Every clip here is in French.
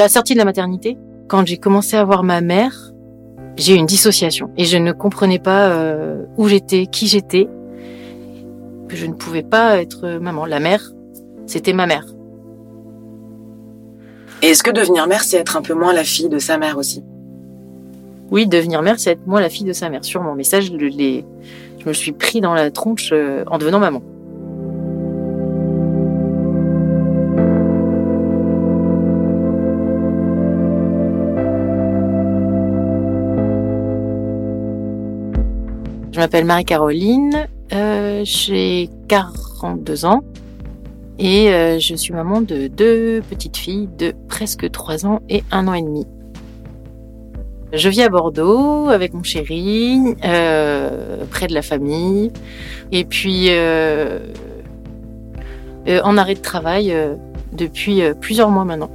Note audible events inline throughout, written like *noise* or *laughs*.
La sortie de la maternité, quand j'ai commencé à voir ma mère, j'ai eu une dissociation et je ne comprenais pas euh, où j'étais, qui j'étais. Je ne pouvais pas être maman. La mère, c'était ma mère. Et est-ce que devenir mère, c'est être un peu moins la fille de sa mère aussi? Oui, devenir mère, c'est être moins la fille de sa mère, sûrement. Mais ça, je, je me suis pris dans la tronche euh, en devenant maman. Je m'appelle Marie-Caroline, euh, j'ai 42 ans et euh, je suis maman de deux petites filles de presque 3 ans et 1 an et demi. Je vis à Bordeaux avec mon chéri, euh, près de la famille, et puis en arrêt de travail depuis plusieurs mois maintenant.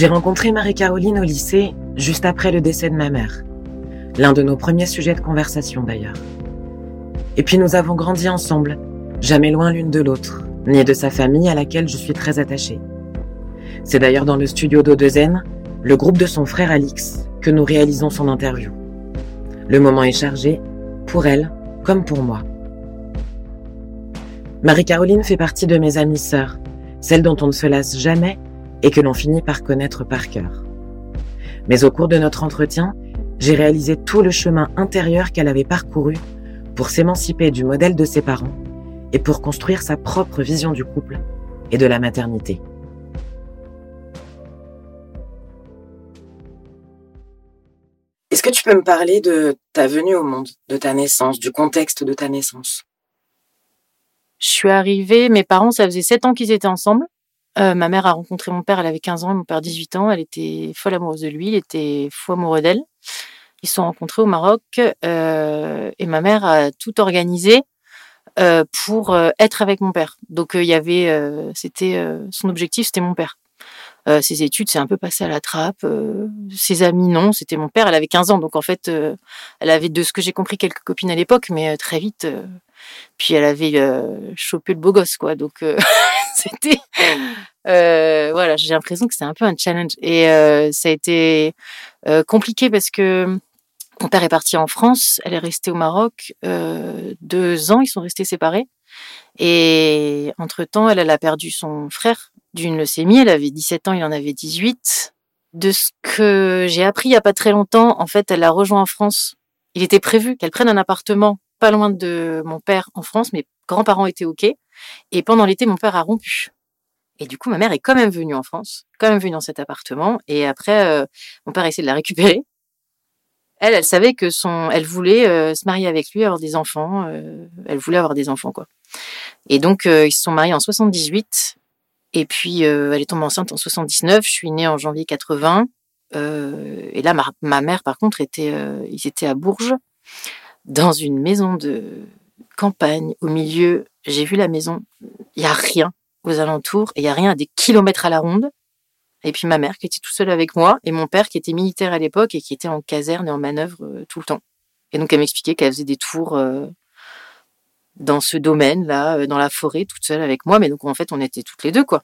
J'ai rencontré Marie-Caroline au lycée juste après le décès de ma mère. L'un de nos premiers sujets de conversation d'ailleurs. Et puis nous avons grandi ensemble, jamais loin l'une de l'autre, ni de sa famille à laquelle je suis très attachée. C'est d'ailleurs dans le studio d'Odezen, le groupe de son frère Alix, que nous réalisons son interview. Le moment est chargé, pour elle comme pour moi. Marie-Caroline fait partie de mes amies sœurs, celles dont on ne se lasse jamais et que l'on finit par connaître par cœur. Mais au cours de notre entretien, j'ai réalisé tout le chemin intérieur qu'elle avait parcouru pour s'émanciper du modèle de ses parents et pour construire sa propre vision du couple et de la maternité. Est-ce que tu peux me parler de ta venue au monde, de ta naissance, du contexte de ta naissance? Je suis arrivée, mes parents, ça faisait sept ans qu'ils étaient ensemble. Euh, ma mère a rencontré mon père, elle avait 15 ans, mon père 18 ans. Elle était folle amoureuse de lui, il était fou amoureux d'elle. Ils se sont rencontrés au Maroc euh, et ma mère a tout organisé euh, pour être avec mon père. Donc il y avait, c'était son objectif, c'était mon père. ses études, c'est un peu passé à la trappe. ses amis, non, c'était mon père. Elle avait 15 ans, donc en fait, elle avait, de ce que j'ai compris, quelques copines à l'époque, mais très vite, puis elle avait chopé le beau gosse, quoi. Donc *laughs* c'était euh, voilà, j'ai l'impression que c'est un peu un challenge et euh, ça a été euh, compliqué parce que mon père est parti en France, elle est restée au Maroc deux ans, ils sont restés séparés et entre temps, elle, elle a perdu son frère d'une leucémie, elle avait 17 ans, il en avait 18. De ce que j'ai appris il y a pas très longtemps, en fait, elle a rejoint en France. Il était prévu qu'elle prenne un appartement pas loin de mon père en France, mes grands-parents étaient OK. Et pendant l'été, mon père a rompu. Et du coup, ma mère est quand même venue en France, quand même venue dans cet appartement. Et après, euh, mon père a essayé de la récupérer. Elle, elle savait que son, elle voulait euh, se marier avec lui, avoir des enfants. Euh, elle voulait avoir des enfants, quoi. Et donc, ils se sont mariés en 78. Et puis, elle est tombée enceinte en 79. Je suis née en janvier 80. et là, ma, ma, mère, par contre, était, ils étaient à Bourges, dans une maison de campagne, au milieu. J'ai vu la maison. Il y a rien aux alentours il y a rien à des kilomètres à la ronde. Et puis ma mère qui était tout seule avec moi et mon père qui était militaire à l'époque et qui était en caserne et en manœuvre euh, tout le temps. Et donc elle m'expliquait qu'elle faisait des tours euh, dans ce domaine-là, euh, dans la forêt, toute seule avec moi. Mais donc en fait on était toutes les deux quoi.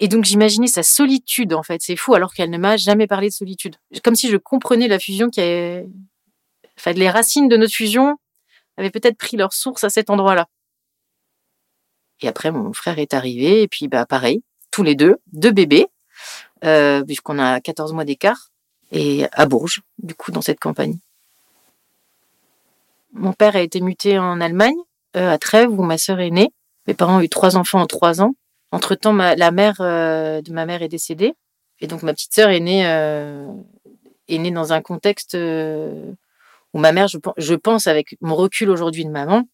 Et donc j'imaginais sa solitude en fait, c'est fou alors qu'elle ne m'a jamais parlé de solitude. Comme si je comprenais la fusion qui est, enfin les racines de notre fusion avaient peut-être pris leur source à cet endroit-là. Et après, mon frère est arrivé, et puis bah pareil, tous les deux, deux bébés, euh, puisqu'on a 14 mois d'écart, et à Bourges, du coup, dans cette campagne. Mon père a été muté en Allemagne, euh, à Trèves, où ma sœur est née. Mes parents ont eu trois enfants en trois ans. Entre-temps, la mère euh, de ma mère est décédée. Et donc, ma petite sœur est née, est née dans un contexte où ma mère, je, je pense, avec mon recul aujourd'hui de maman,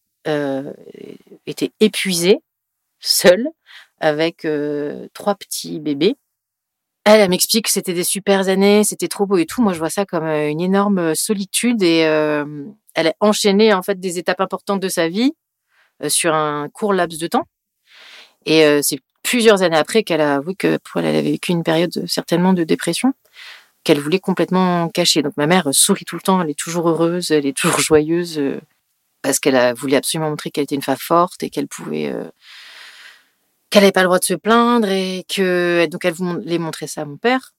était épuisée seule avec euh, trois petits bébés. Elle, elle m'explique que c'était des super années, c'était trop beau et tout. Moi, je vois ça comme euh, une énorme euh, solitude et elle a enchaîné en fait des étapes importantes de sa vie sur un court laps de temps. Et c'est plusieurs années après qu'elle a avoué que pour elle, elle avait vécu une période certainement de dépression qu'elle voulait complètement cacher. Donc ma mère sourit tout le temps, elle est toujours heureuse, elle est toujours joyeuse. parce qu'elle voulu absolument montrer qu'elle était une femme forte et qu'elle pouvait euh, qu'elle n'avait pas le droit de se plaindre et que donc elle voulait montrer ça à mon père.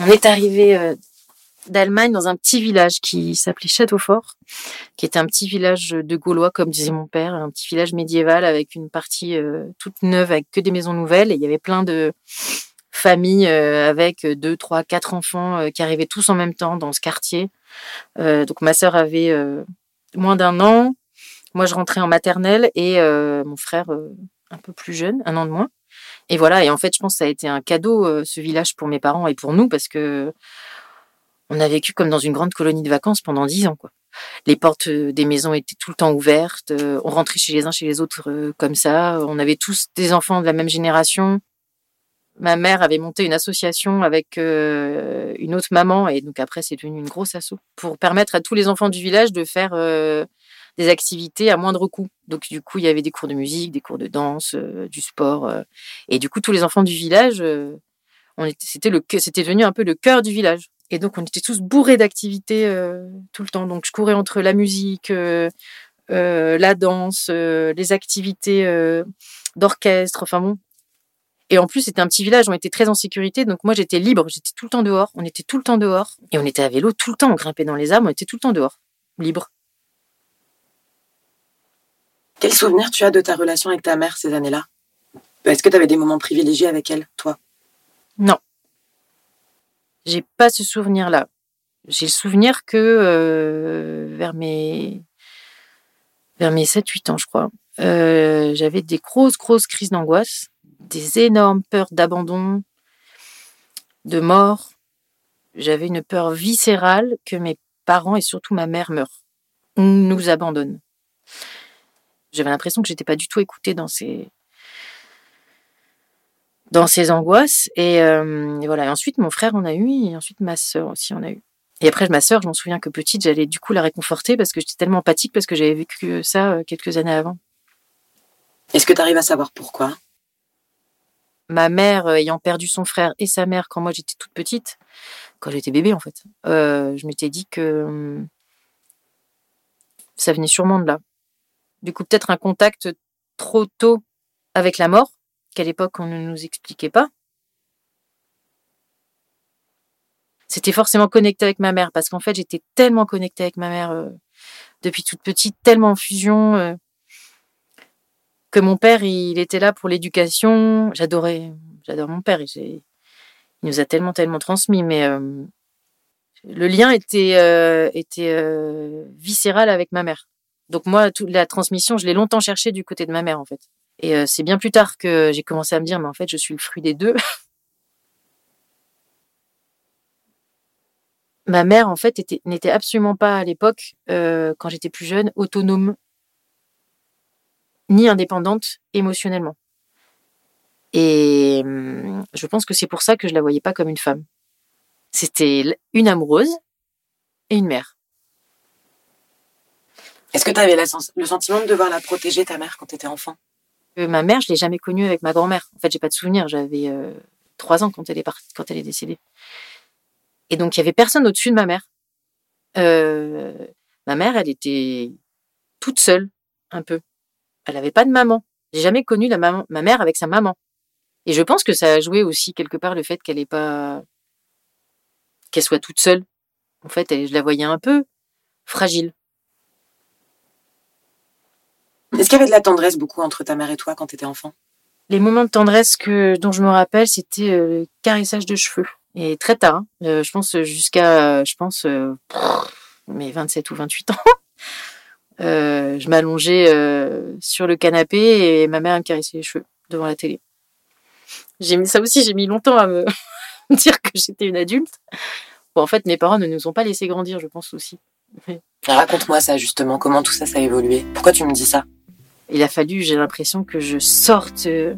On est arrivé euh, d'Allemagne dans un petit village qui s'appelait Châteaufort, qui était un petit village de Gaulois, comme disait mon père, un petit village médiéval avec une partie euh, toute neuve avec que des maisons nouvelles. Et il y avait plein de familles euh, avec deux, trois, quatre enfants euh, qui arrivaient tous en même temps dans ce quartier. donc ma sœur avait moins d'un an, moi je rentrais en maternelle et mon frère un peu plus jeune, un an de moins. Et voilà, et en fait, je pense que ça a été un cadeau, ce village, pour mes parents et pour nous, parce que on a vécu comme dans une grande colonie de vacances pendant dix ans, quoi. Les portes euh, des maisons étaient tout le temps ouvertes. Euh, on rentrait chez les uns, chez les autres euh, comme ça. On avait tous des enfants de la même génération. Ma mère avait monté une association avec une autre maman et donc après c'est devenu une grosse asso pour permettre à tous les enfants du village de faire des activités à moindre coût. Donc du coup il y avait des cours de musique, des cours de danse, du sport et du coup tous les enfants du village, c'était le c'était devenu un peu le cœur du village. Et donc, on était tous bourrés d'activités euh, tout le temps. Donc, je courais entre la musique, euh, euh, la danse, les activités d'orchestre, enfin bon. Et en plus, c'était un petit village, on était très en sécurité. Donc, moi, j'étais libre, j'étais tout le temps dehors. On était tout le temps dehors. Et on était à vélo tout le temps, on grimpait dans les arbres, on était tout le temps dehors, libre. Quel souvenir tu as de ta relation avec ta mère ces années-là? Est-ce que tu avais des moments privilégiés avec elle, toi? Non. J'ai pas ce souvenir-là. J'ai le souvenir que euh, vers mes vers mes 7-8 ans, je crois, euh, j'avais des grosses, grosses crises d'angoisse, des énormes peurs d'abandon, de mort. J'avais une peur viscérale que mes parents et surtout ma mère meurent ou nous abandonnent. J'avais l'impression que j'étais pas du tout écoutée dans ces dans ses angoisses. Euh, et, voilà. Et ensuite, mon frère en a eu, et ensuite ma sœur aussi en a eu. Et après, ma sœur, je m'en souviens que petite, j'allais du coup la réconforter parce que j'étais tellement empathique parce que j'avais vécu ça euh, quelques années avant. Est-ce que tu arrives à savoir pourquoi? Ma mère euh, ayant perdu son frère et sa mère quand moi j'étais toute petite, quand j'étais bébé en fait, je m'étais dit que hum, ça venait sûrement de là. Du coup, peut-être un contact trop tôt avec la mort qu'à l'époque on ne nous expliquait pas. C'était forcément connecté avec ma mère parce qu'en fait j'étais tellement connectée avec ma mère euh, depuis toute petite, tellement en fusion euh, que mon père il était là pour l'éducation. J'adorais, j'adore mon père. il nous a tellement tellement transmis, mais euh, le lien était était viscéral avec ma mère. Donc moi, toute la transmission, je l'ai longtemps cherché du côté de ma mère en fait. Et euh, c'est bien plus tard que j'ai commencé à me dire, mais en fait, je suis le fruit des deux. *laughs* Ma mère, en fait, n'était absolument pas à l'époque, euh, quand j'étais plus jeune, autonome ni indépendante émotionnellement. Et hum, je pense que c'est pour ça que je la voyais pas comme une femme. C'était une amoureuse et une mère. Est-ce que tu avais le sentiment de devoir la protéger, ta mère, quand tu étais enfant? Ma mère, je l'ai jamais connue avec ma grand-mère. En fait, j'ai pas de souvenir. J'avais euh, trois ans quand elle est elle décédée. Et donc, il y avait personne au-dessus de ma mère. Euh, ma mère, elle était toute seule, un peu. Elle n'avait pas de maman. J'ai jamais connu la maman, ma mère avec sa maman. Et je pense que ça a joué aussi quelque part le fait qu'elle est pas, qu'elle soit toute seule. En fait, je la voyais un peu fragile. Est-ce qu'il y avait de la tendresse beaucoup entre ta mère et toi quand tu étais enfant? Les moments de tendresse que, dont je me rappelle, c'était euh, le caressage de cheveux. Et très tard, hein. euh, je pense jusqu'à, je pense, euh, mes 27 ou 28 ans. *laughs* je m'allongeais sur le canapé et ma mère me caressait les cheveux devant la télé. J'ai mis ça aussi, j'ai mis longtemps à *laughs* me dire que j'étais une adulte. Bon, en fait, mes parents ne nous ont pas laissé grandir, je pense aussi. Raconte-moi ça justement, comment tout ça, ça a évolué? Pourquoi tu me dis ça? Il a fallu, j'ai l'impression que je sorte euh,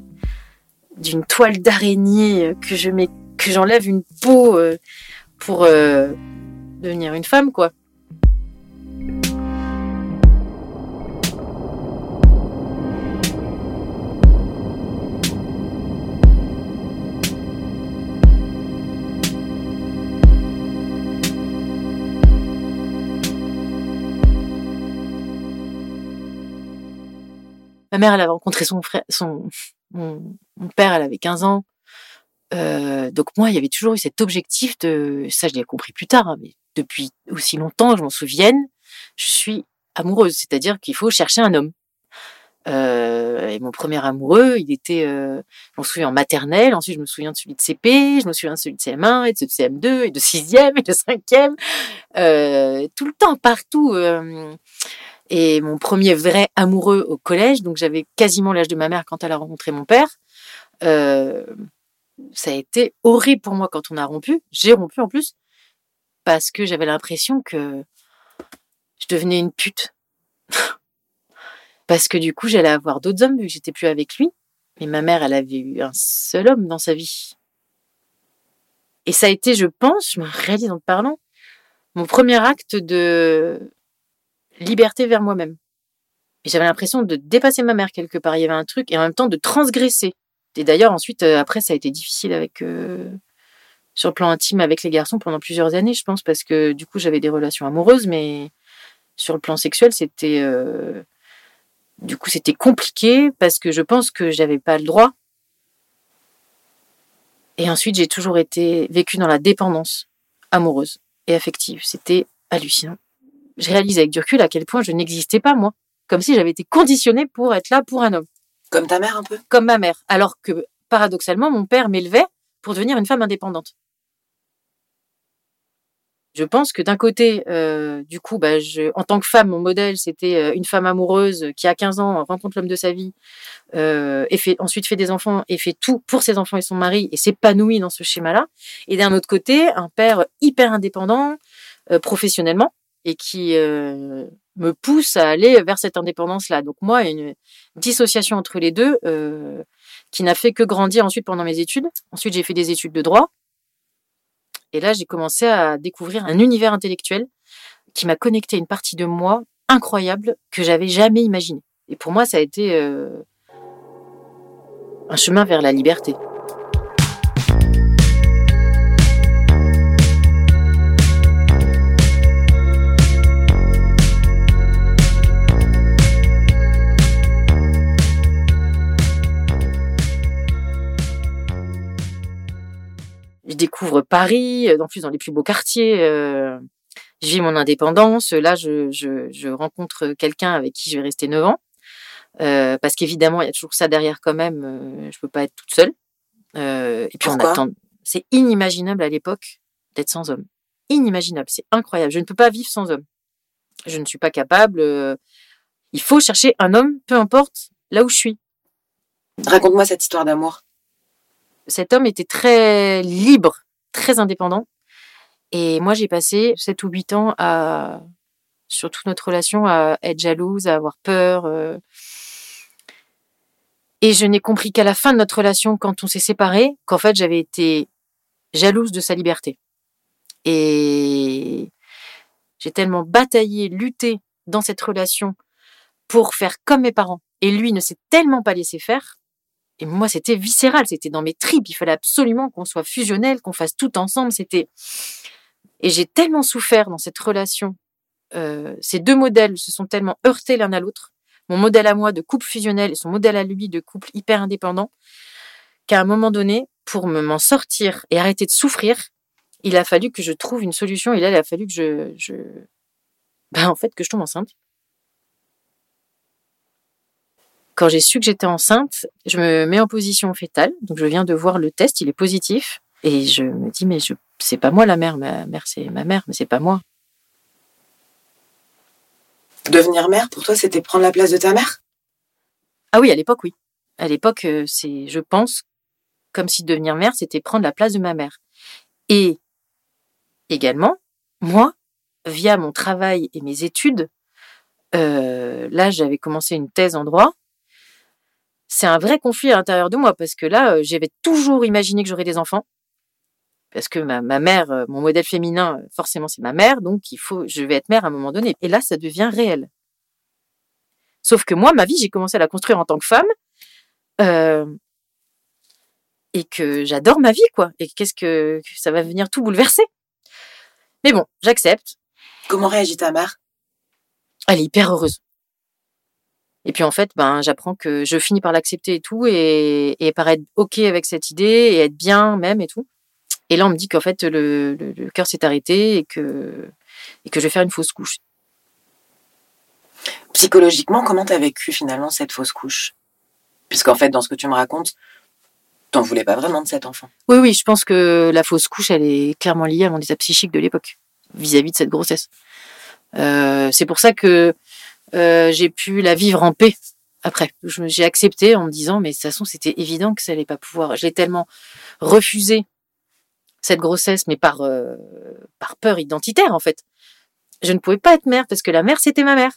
d'une toile d'araignée, euh, que je mets, que j'enlève une peau euh, pour devenir une femme, quoi. Ma mère, elle avait rencontré son frère, son, mon, père, elle avait 15 ans. Euh, donc moi, il y avait toujours eu cet objectif de, ça je l'ai compris plus tard, hein, mais depuis aussi longtemps, je m'en souvienne, je suis amoureuse, c'est-à-dire qu'il faut chercher un homme. Euh, et mon premier amoureux, il était, euh, je me souviens en maternelle, ensuite je me souviens de celui de CP, je me souviens de celui de CM1 et de CM2 et de 6e et de 5e, euh, tout le temps, partout. Et mon premier vrai amoureux au collège, donc j'avais quasiment l'âge de ma mère quand elle a rencontré mon père. Euh, ça a été horrible pour moi quand on a rompu. J'ai rompu en plus parce que j'avais l'impression que je devenais une pute. parce que du coup, j'allais avoir d'autres hommes vu que j'étais plus avec lui. Mais ma mère, elle avait eu un seul homme dans sa vie. Et ça a été, je pense, je me réalise en parlant, mon premier acte de liberté vers moi-même. Et j'avais l'impression de dépasser ma mère quelque part. Il y avait un truc et en même temps de transgresser. Et d'ailleurs, ensuite, euh, après, ça a été difficile avec, euh, sur le plan intime avec les garçons pendant plusieurs années, je pense, parce que du coup, j'avais des relations amoureuses, mais sur le plan sexuel, c'était, euh, du coup, c'était compliqué parce que je pense que j'avais pas le droit. Et ensuite, j'ai toujours été vécue dans la dépendance amoureuse et affective. C'était hallucinant. Je réalise avec du recul à quel point je n'existais pas, moi. Comme si j'avais été conditionnée pour être là pour un homme. Comme ta mère, un peu? Comme ma mère. Alors que, paradoxalement, mon père m'élevait pour devenir une femme indépendante. Je pense que d'un côté, euh, du coup, bah, je, en tant que femme, mon modèle, c'était euh, une femme amoureuse qui, a 15 ans, rencontre l'homme de sa vie, euh, et fait, ensuite fait des enfants et fait tout pour ses enfants et son mari et s'épanouit dans ce schéma-là. Et d'un autre côté, un père hyper indépendant euh, professionnellement et qui euh, me pousse à aller vers cette indépendance-là. Donc moi, une dissociation entre les deux euh, qui n'a fait que grandir ensuite pendant mes études. Ensuite, j'ai fait des études de droit. Et là, j'ai commencé à découvrir un univers intellectuel qui m'a connecté une partie de moi incroyable que j'avais jamais imaginé. Et pour moi, ça a été euh, un chemin vers la liberté. Découvre Paris, en plus dans les plus beaux quartiers. Euh, je vis mon indépendance. Là, je, je, je rencontre quelqu'un avec qui je vais rester 9 ans. Euh, parce qu'évidemment, il y a toujours ça derrière quand même. Euh, je peux pas être toute seule. Euh, et puis on attend. C'est inimaginable à l'époque d'être sans homme. Inimaginable. C'est incroyable. Je ne peux pas vivre sans homme. Je ne suis pas capable. euh, il faut chercher un homme, peu importe là où je suis. Raconte-moi cette histoire d'amour. cet homme était très libre, très indépendant. Et moi, j'ai passé 7 ou 8 ans à, sur toute notre relation, à être jalouse, à avoir peur. euh. Et je n'ai compris qu'à la fin de notre relation, quand on s'est séparés, qu'en fait, j'avais été jalouse de sa liberté. Et j'ai tellement bataillé, lutté dans cette relation pour faire comme mes parents. Et lui ne s'est tellement pas laissé faire et moi, c'était viscéral, c'était dans mes tripes. Il fallait absolument qu'on soit fusionnel, qu'on fasse tout ensemble. C'était et j'ai tellement souffert dans cette relation. Euh, ces deux modèles se sont tellement heurtés l'un à l'autre. Mon modèle à moi de couple fusionnel et son modèle à lui de couple hyper indépendant, qu'à un moment donné, pour me m'en sortir et arrêter de souffrir, il a fallu que je trouve une solution. Et là, il a fallu que je... Ben, en fait, que je tombe enceinte. Quand j'ai su que j'étais enceinte, je me mets en position fétale. Donc, je viens de voir le test, il est positif. Et je me dis, mais je, c'est pas moi la mère. Ma mère, c'est ma mère, mais c'est pas moi. Devenir mère, pour toi, c'était prendre la place de ta mère? Ah oui, à l'époque, oui. À l'époque, euh, c'est, je pense, comme si devenir mère, c'était prendre la place de ma mère. Et également, moi, via mon travail et mes études, euh, là, j'avais commencé une thèse en droit. C'est un vrai conflit à l'intérieur de moi parce que là, euh, j'avais toujours imaginé que j'aurais des enfants. Parce que ma, ma mère, euh, mon modèle féminin, euh, forcément, c'est ma mère, donc il faut, je vais être mère à un moment donné. Et là, ça devient réel. Sauf que moi, ma vie, j'ai commencé à la construire en tant que femme. Euh, et que j'adore ma vie, quoi. Et qu'est-ce que que ça va venir tout bouleverser. Mais bon, j'accepte. Comment réagit ta mère? Elle est hyper heureuse. Et puis en fait, ben, j'apprends que je finis par l'accepter et tout, et, et par être OK avec cette idée, et être bien même et tout. Et là, on me dit qu'en fait, le, le, le cœur s'est arrêté et que, et que je vais faire une fausse couche. Psychologiquement, comment t'as vécu finalement cette fausse couche? Puisqu'en fait, dans ce que tu me racontes, t'en voulais pas vraiment de cet enfant. Oui, oui, je pense que la fausse couche, elle est clairement liée à mon état psychique de l'époque, vis-à-vis de cette grossesse. Euh, c'est pour ça que euh, j'ai pu la vivre en paix après. J'ai accepté en me disant, mais de toute façon, c'était évident que ça allait pas pouvoir. Je l'ai tellement refusé cette grossesse, mais par euh, par peur identitaire en fait. Je ne pouvais pas être mère parce que la mère c'était ma mère.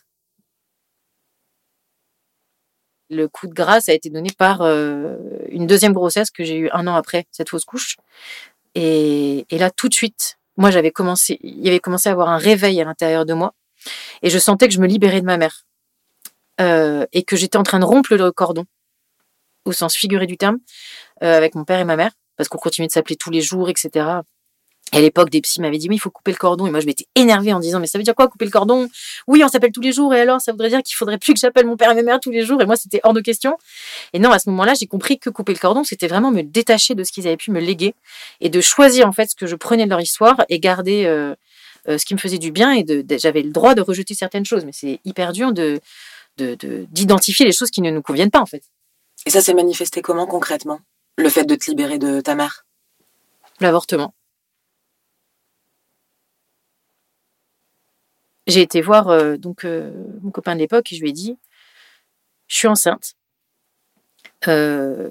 Le coup de grâce a été donné par euh, une deuxième grossesse que j'ai eue un an après cette fausse couche. Et, et là, tout de suite, moi, j'avais commencé, il y avait commencé à avoir un réveil à l'intérieur de moi. Et je sentais que je me libérais de ma mère. Euh, et que j'étais en train de rompre le cordon, au sens figuré du terme, euh, avec mon père et ma mère, parce qu'on continuait de s'appeler tous les jours, etc. Et à l'époque, des psys m'avaient dit, oui, il faut couper le cordon. Et moi, je m'étais énervée en disant, mais ça veut dire quoi, couper le cordon? Oui, on s'appelle tous les jours. Et alors, ça voudrait dire qu'il faudrait plus que j'appelle mon père et ma mère tous les jours. Et moi, c'était hors de question. Et non, à ce moment-là, j'ai compris que couper le cordon, c'était vraiment me détacher de ce qu'ils avaient pu me léguer et de choisir, en fait, ce que je prenais de leur histoire et garder euh, euh, ce qui me faisait du bien. Et de, de j'avais le droit de rejeter certaines choses. Mais c'est hyper dur de, d'identifier les choses qui ne nous conviennent pas, en fait. Et ça s'est manifesté comment concrètement? Le fait de te libérer de ta mère L'avortement. j'ai été voir euh, donc euh, mon copain de l'époque et je lui ai dit je suis enceinte euh,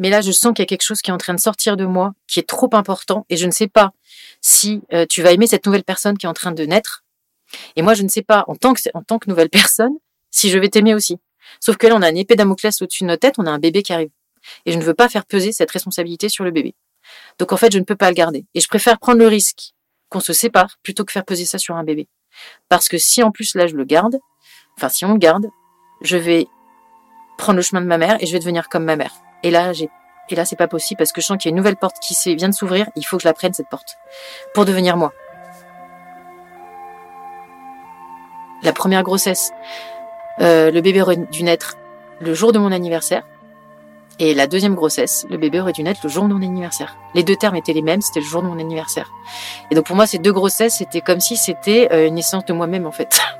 mais là je sens qu'il y a quelque chose qui est en train de sortir de moi qui est trop important et je ne sais pas si euh, tu vas aimer cette nouvelle personne qui est en train de naître. Et moi je ne sais pas en tant que en tant que nouvelle personne si je vais t'aimer aussi. Sauf que là on a une épée Damoclès au-dessus de nos têtes on a un bébé qui arrive. Et je ne veux pas faire peser cette responsabilité sur le bébé. Donc en fait je ne peux pas le garder. Et je préfère prendre le risque qu'on se sépare plutôt que faire peser ça sur un bébé. Parce que si en plus là je le garde, enfin si on le garde, je vais prendre le chemin de ma mère et je vais devenir comme ma mère. Et là, j'ai et là c'est pas possible parce que je sens qu'il y a une nouvelle porte qui vient de s'ouvrir. Il faut que je la prenne cette porte pour devenir moi. La première grossesse, euh, le bébé aurait dû naître le jour de mon anniversaire. Et la deuxième grossesse, le bébé aurait dû naître le jour de mon anniversaire. Les deux termes étaient les mêmes, c'était le jour de mon anniversaire. Et donc pour moi, ces deux grossesses, c'était comme si c'était euh, une naissance de moi-même en fait. *laughs*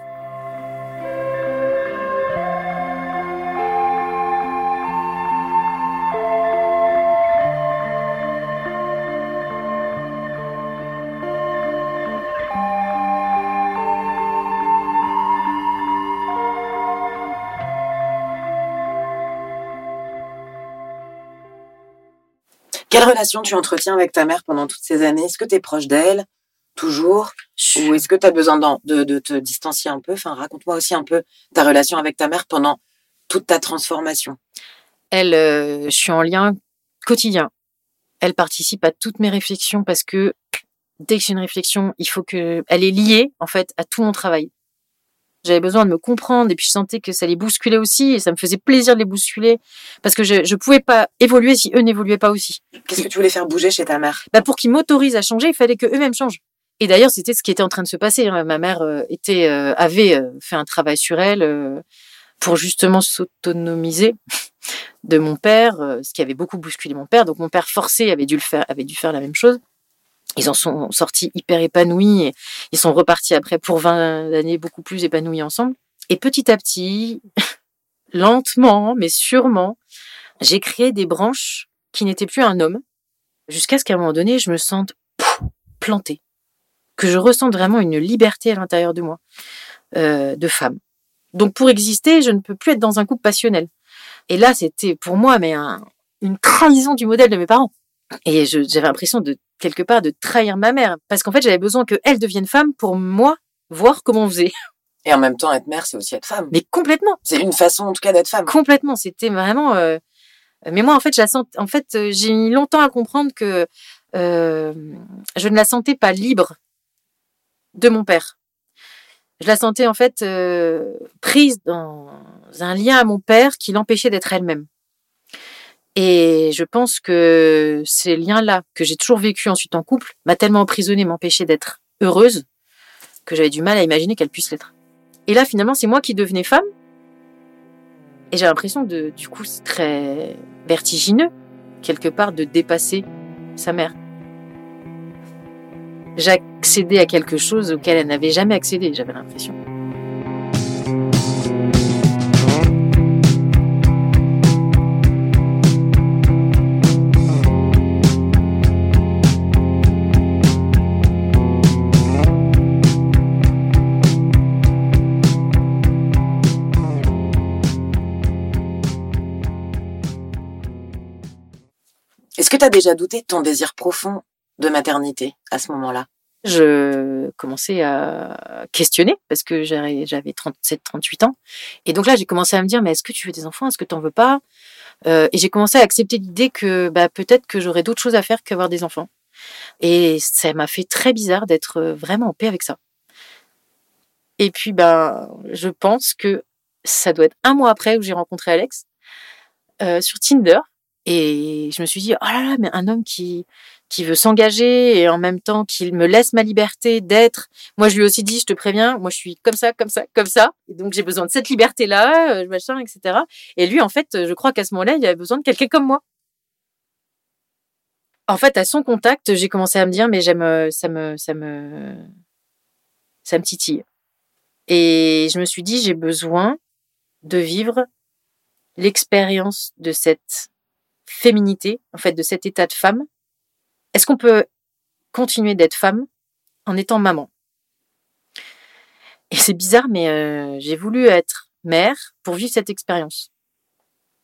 Quelle relation tu entretiens avec ta mère pendant toutes ces années? Est-ce que tu es proche d'elle? Toujours? Ou est-ce que tu as besoin de, de te distancier un peu? Enfin, raconte-moi aussi un peu ta relation avec ta mère pendant toute ta transformation. Elle, euh, je suis en lien quotidien. Elle participe à toutes mes réflexions parce que dès que j'ai une réflexion, il faut que elle est liée en fait à tout mon travail. J'avais besoin de me comprendre et puis je sentais que ça les bousculait aussi et ça me faisait plaisir de les bousculer parce que je je pouvais pas évoluer si eux n'évoluaient pas aussi. Qu'est-ce que tu voulais faire bouger chez ta mère? Bah pour qu'ils m'autorisent à changer, il fallait que eux-mêmes changent. Et d'ailleurs, c'était ce qui était en train de se passer. hein. Ma mère euh, était euh, avait euh, fait un travail sur elle euh, pour justement s'autonomiser de mon père, ce qui avait beaucoup bousculé mon père. Donc mon père forcé avait dû le faire, avait dû faire la même chose. Ils en sont sortis hyper épanouis et ils sont repartis après pour 20 années beaucoup plus épanouis ensemble. Et petit à petit, *laughs* lentement mais sûrement, j'ai créé des branches qui n'étaient plus un homme jusqu'à ce qu'à un moment donné, je me sente pff, plantée, que je ressente vraiment une liberté à l'intérieur de moi euh, de femme. Donc pour exister, je ne peux plus être dans un couple passionnel. Et là, c'était pour moi mais un- une trahison du modèle de mes parents. Et j'avais l'impression de quelque part de trahir ma mère parce qu'en fait, j'avais besoin qu'elle devienne femme pour moi voir comment on faisait. *laughs* Et en même temps, être mère, c'est aussi être femme. Mais complètement. C'est une façon, en tout cas, d'être femme. Complètement, c'était vraiment. euh, Mais moi, en fait, je la sens. En fait, euh, j'ai mis longtemps à comprendre que euh, je ne la sentais pas libre de mon père. Je la sentais en fait euh, prise dans un lien à mon père qui l'empêchait d'être elle-même. Et je pense que ces liens-là que j'ai toujours vécu ensuite en couple m'a tellement emprisonnée, m'empêchait d'être heureuse que j'avais du mal à imaginer qu'elle puisse l'être. Et là, finalement, c'est moi qui devenais femme Et j'ai l'impression de, du coup, c'est très vertigineux, quelque part, de dépasser sa mère. J'accédais à quelque chose auquel elle n'avait jamais accédé, j'avais l'impression. Tu as déjà douté de ton désir profond de maternité à ce moment-là? Je commençais à questionner parce que j'avais 37-38 ans. Et donc là, j'ai commencé à me dire, mais est-ce que tu veux des enfants? Est-ce que tu n'en veux pas? Euh, Et j'ai commencé à accepter l'idée que bah, peut-être que j'aurais d'autres choses à faire qu'avoir des enfants. Et ça m'a fait très bizarre d'être vraiment en paix avec ça. Et puis, bah, je pense que ça doit être un mois après où j'ai rencontré Alex euh, sur Tinder. Et je me suis dit, oh là là, mais un homme qui, qui veut s'engager et en même temps qu'il me laisse ma liberté d'être. Moi, je lui ai aussi dit, je te préviens, moi, je suis comme ça, comme ça, comme ça. Et donc, j'ai besoin de cette liberté-là, euh, machin, etc. Et lui, en fait, je crois qu'à ce moment-là, il avait besoin de quelqu'un comme moi. En fait, à son contact, j'ai commencé à me dire, mais j'aime, euh, ça me, ça me, ça me titille. Et je me suis dit, j'ai besoin de vivre l'expérience de cette féminité, en fait, de cet état de femme. Est-ce qu'on peut continuer d'être femme en étant maman? Et c'est bizarre, mais euh, j'ai voulu être mère pour vivre cette expérience.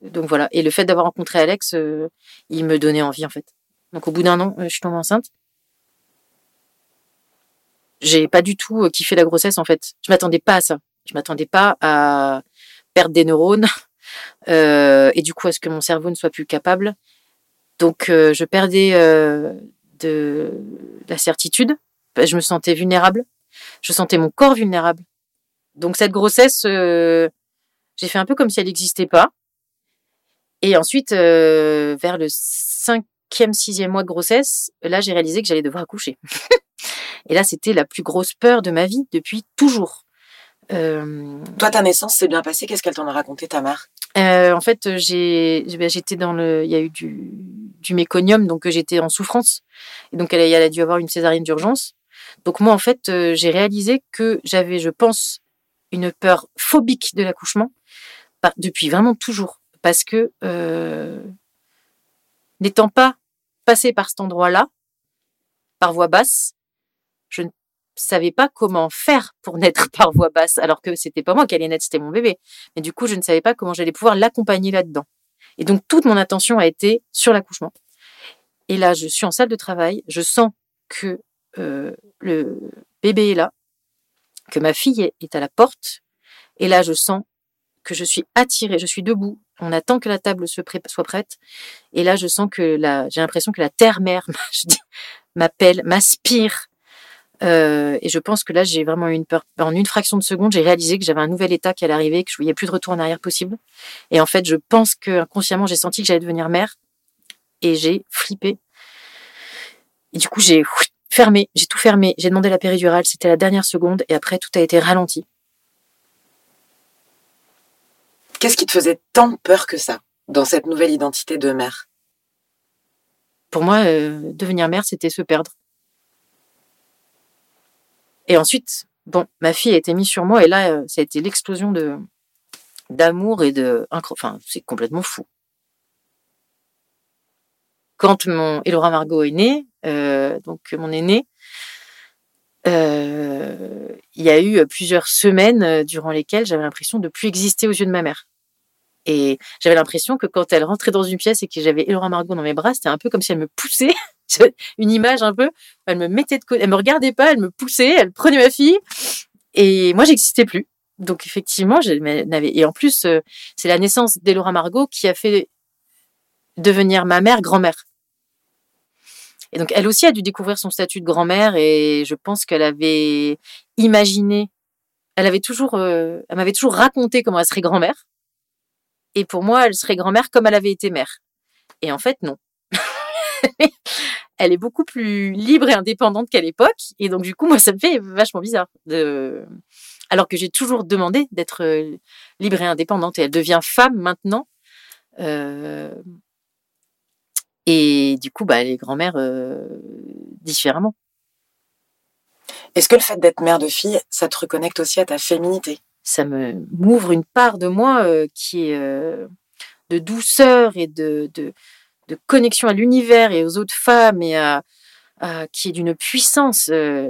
Donc voilà. Et le fait d'avoir rencontré Alex, euh, il me donnait envie, en fait. Donc au bout d'un an, euh, je suis tombée enceinte. J'ai pas du tout kiffé la grossesse, en fait. Je m'attendais pas à ça. Je m'attendais pas à perdre des neurones, euh, et du coup, est-ce que mon cerveau ne soit plus capable? Donc, euh, je perdais euh, de la certitude. Je me sentais vulnérable. Je sentais mon corps vulnérable. Donc, cette grossesse, j'ai fait un peu comme si elle n'existait pas. Et ensuite, vers le cinquième, sixième mois de grossesse, là, j'ai réalisé que j'allais devoir accoucher. *laughs* et là, c'était la plus grosse peur de ma vie depuis toujours. Euh, Toi, ta naissance s'est bien passée. Qu'est-ce qu'elle t'en a raconté, ta mère? Euh, En fait, j'ai, ben, j'étais dans le, il y a eu du, du méconium, donc j'étais en souffrance, et donc elle, elle a dû avoir une césarienne d'urgence. Donc moi, en fait, euh, j'ai réalisé que j'avais, je pense, une peur phobique de l'accouchement depuis vraiment toujours, parce que euh, n'étant pas passée par cet endroit-là, par voie basse, je ne savais pas comment faire pour *laughs* naître par voix basse, alors que c'était pas moi qui allais naître, c'était mon bébé. Mais du coup, je ne savais pas comment j'allais pouvoir l'accompagner là-dedans. Et donc, toute mon attention a été sur l'accouchement. Et là, je suis en salle de travail, je sens que euh, le bébé est là, que ma fille est à la porte, et là, je sens que je suis attirée, je suis debout, on attend que la table soit prête, et là, je sens que la, j'ai l'impression que la terre-mère *laughs* m'appelle, m'aspire, euh, et je pense que là, j'ai vraiment eu une peur. En une fraction de seconde, j'ai réalisé que j'avais un nouvel état qui allait arriver, que je voyais plus de retour en arrière possible. Et en fait, je pense que inconsciemment, j'ai senti que j'allais devenir mère. Et j'ai flippé. Et du coup, j'ai fermé, j'ai tout fermé. J'ai demandé la péridurale, c'était la dernière seconde. Et après, tout a été ralenti. Qu'est-ce qui te faisait tant peur que ça dans cette nouvelle identité de mère? Pour moi, euh, devenir mère, c'était se perdre. Et ensuite, bon, ma fille a été mise sur moi et là, euh, ça a été l'explosion de d'amour et de, enfin, c'est complètement fou. Quand mon Elora Margot est née, euh, donc mon aîné, euh, il y a eu plusieurs semaines durant lesquelles j'avais l'impression de plus exister aux yeux de ma mère. Et j'avais l'impression que quand elle rentrait dans une pièce et que j'avais Elora Margot dans mes bras, c'était un peu comme si elle me poussait *laughs* *laughs* une image un peu. Elle me mettait de côté, elle me regardait pas, elle me poussait, elle prenait ma fille, et moi j'existais plus. Donc effectivement, je et en plus euh, c'est la naissance d'Elora Margot qui a fait devenir ma mère grand-mère. Et donc elle aussi a dû découvrir son statut de grand-mère et je pense qu'elle avait imaginé, elle avait toujours, euh, elle m'avait toujours raconté comment elle serait grand-mère. Et pour moi, elle serait grand-mère comme elle avait été mère. Et en fait, non. *laughs* elle est beaucoup plus libre et indépendante qu'à l'époque. Et donc, du coup, moi, ça me fait vachement bizarre de, Alors que j'ai toujours demandé d'être euh, libre et indépendante. Et elle devient femme maintenant. Euh, et du coup, bah, les grands-mères euh, différemment. Est-ce que le fait d'être mère de fille, ça te reconnecte aussi à ta féminité? Ça me m'ouvre une part de moi euh, qui est de douceur et de, de, de connexion à l'univers et aux autres femmes et à, à- qui est d'une puissance euh,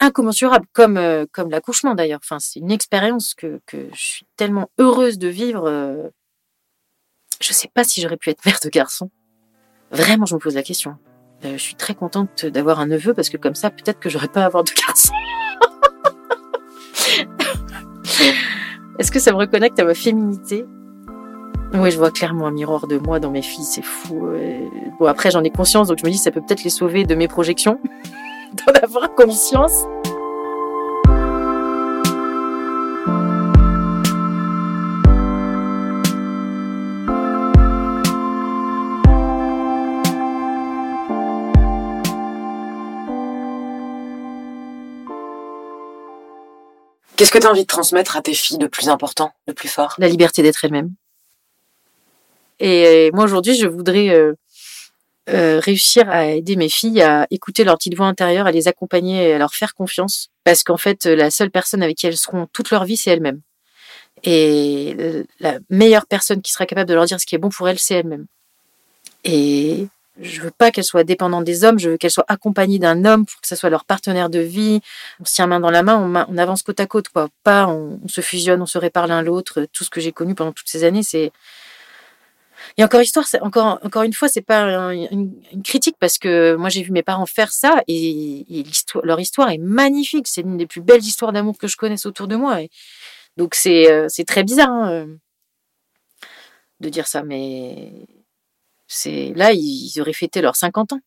incommensurable, comme, euh, comme l'accouchement d'ailleurs. Enfin, c'est une expérience que, que je suis tellement heureuse de vivre. euh, je sais pas si j'aurais pu être mère de garçon. Vraiment, je me pose la question. Euh, je suis très contente d'avoir un neveu parce que comme ça, peut-être que j'aurais pas à avoir de garçon. *laughs* Est-ce que ça me reconnecte à ma féminité? Oui, je vois clairement un miroir de moi dans mes filles, c'est fou. euh. Bon, après, j'en ai conscience, donc je me dis ça peut peut-être les sauver de mes projections, *laughs* d'en avoir conscience. Qu'est-ce que tu as envie de transmettre à tes filles de plus important, de plus fort? La liberté d'être elle-même. Et euh, moi, aujourd'hui, je voudrais euh, euh, réussir à aider mes filles à écouter leur petite voix intérieure, à les accompagner à leur faire confiance. Parce qu'en fait, la seule personne avec qui elles seront toute leur vie, c'est elles-mêmes. Et la meilleure personne qui sera capable de leur dire ce qui est bon pour elles, c'est elle-même. Et je veux pas qu'elles soient dépendantes des hommes, je veux qu'elles soient accompagnées d'un homme pour que ça soit leur partenaire de vie. On se tient main dans la main, on, avance côte à côte, quoi. Pas on se fusionne, on se répare l'un l'autre. Tout ce que j'ai connu pendant toutes ces années, c'est et encore histoire, encore encore une fois, c'est pas un- une, une critique parce que moi j'ai vu mes parents faire ça et, leur histoire est magnifique. C'est l'une des plus belles histoires d'amour que je connaisse autour de moi. Et donc c'est euh, c'est très bizarre hein, euh, de dire ça, mais c'est là ils auraient fêté leurs 50 ans.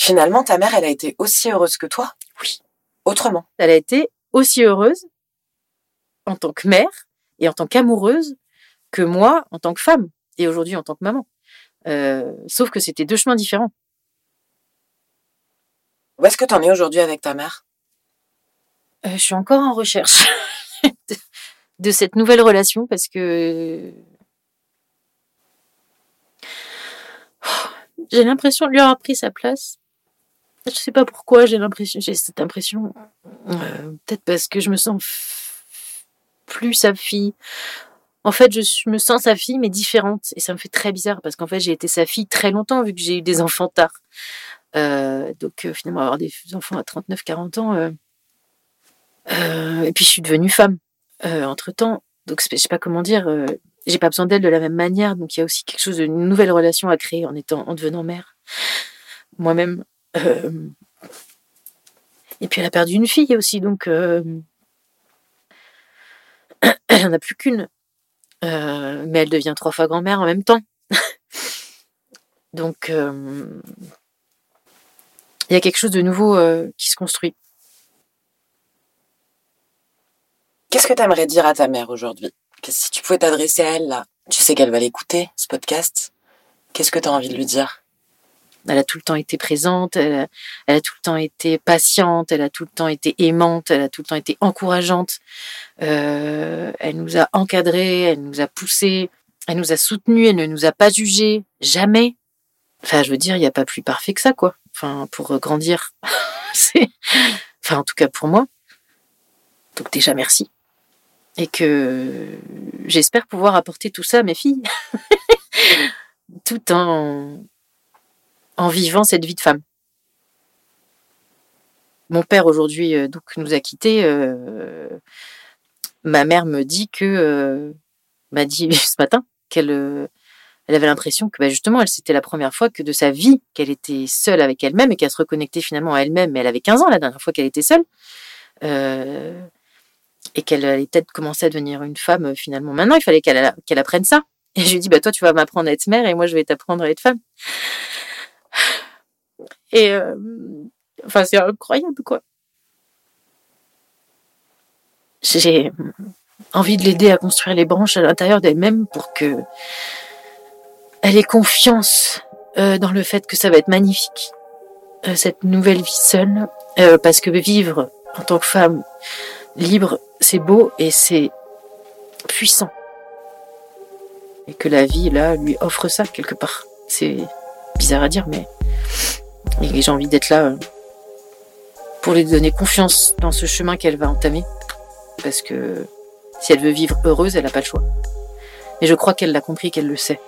Finalement, ta mère, elle a été aussi heureuse que toi Oui. Autrement. Elle a été aussi heureuse en tant que mère et en tant qu'amoureuse que moi en tant que femme et aujourd'hui en tant que maman. Euh, sauf que c'était deux chemins différents. Où est-ce que tu en es aujourd'hui avec ta mère? Euh, je suis encore en recherche *laughs* de, de cette nouvelle relation parce que j'ai l'impression de lui avoir pris sa place. Je sais pas pourquoi j'ai l'impression, j'ai cette impression. Euh, Peut-être parce que je me sens plus sa fille. En fait, je me sens sa fille, mais différente. Et ça me fait très bizarre parce qu'en fait, j'ai été sa fille très longtemps vu que j'ai eu des enfants tard. Euh, donc, euh, finalement, avoir des enfants à 39-40 ans. euh, et puis, je suis devenue femme entre temps. Donc, je sais pas comment dire. j'ai pas besoin d'elle de la même manière. Donc, il y a aussi quelque chose d'une nouvelle relation à créer en étant, en devenant mère. Moi-même. Et puis, elle a perdu une fille aussi. Donc, euh, *clears throat* elle en a plus qu'une. Euh, mais elle devient trois fois grand-mère en même temps. *laughs* Donc, euh, il y a quelque chose de nouveau euh, qui se construit. Qu'est-ce que tu aimerais dire à ta mère aujourd'hui? Si tu pouvais t'adresser à elle, là, tu sais qu'elle va l'écouter, ce podcast. Qu'est-ce que tu as envie de lui dire? Elle a tout le temps été présente, elle a, tout le temps été patiente, elle a tout le temps été aimante, elle a tout le temps été encourageante. Euh, elle nous a encadrés, elle nous a poussés, elle nous a soutenus, elle ne nous a pas jugés, jamais. Enfin, je veux dire, il n'y a pas plus parfait que ça, quoi. Enfin, pour grandir. *laughs* C'est, enfin, en tout cas pour moi. Donc déjà, merci. Et que j'espère pouvoir apporter tout ça à mes filles. *laughs* tout en, en vivant cette vie de femme. Mon père aujourd'hui euh, donc nous a quittés. euh, ma mère me dit que euh, m'a dit *laughs* ce matin qu'elle elle avait l'impression que bah, justement elle c'était la première fois que de sa vie qu'elle était seule avec elle-même et qu'elle se reconnectait finalement à elle-même. Mais elle avait 15 ans la dernière fois qu'elle était seule. Et qu'elle allait peut-être commencer à devenir une femme finalement. Maintenant, il fallait qu'elle apprenne ça. Et je lui dit, bah, toi, tu vas m'apprendre à être mère et moi, je vais t'apprendre à être femme. Et euh, enfin, c'est incroyable, quoi. J'ai envie de l'aider à construire les branches à l'intérieur d'elle-même pour que elle ait confiance euh, dans le fait que ça va être magnifique, euh, cette nouvelle vie seule, euh, parce que vivre en tant que femme, libre, c'est beau et c'est puissant. Et que la vie, là, lui offre ça quelque part. C'est bizarre à dire, mais j'ai envie d'être là euh, pour lui donner confiance dans ce chemin qu'elle va entamer. Parce que si elle veut vivre heureuse, elle n'a pas le choix. Et je crois qu'elle l'a compris, qu'elle le sait.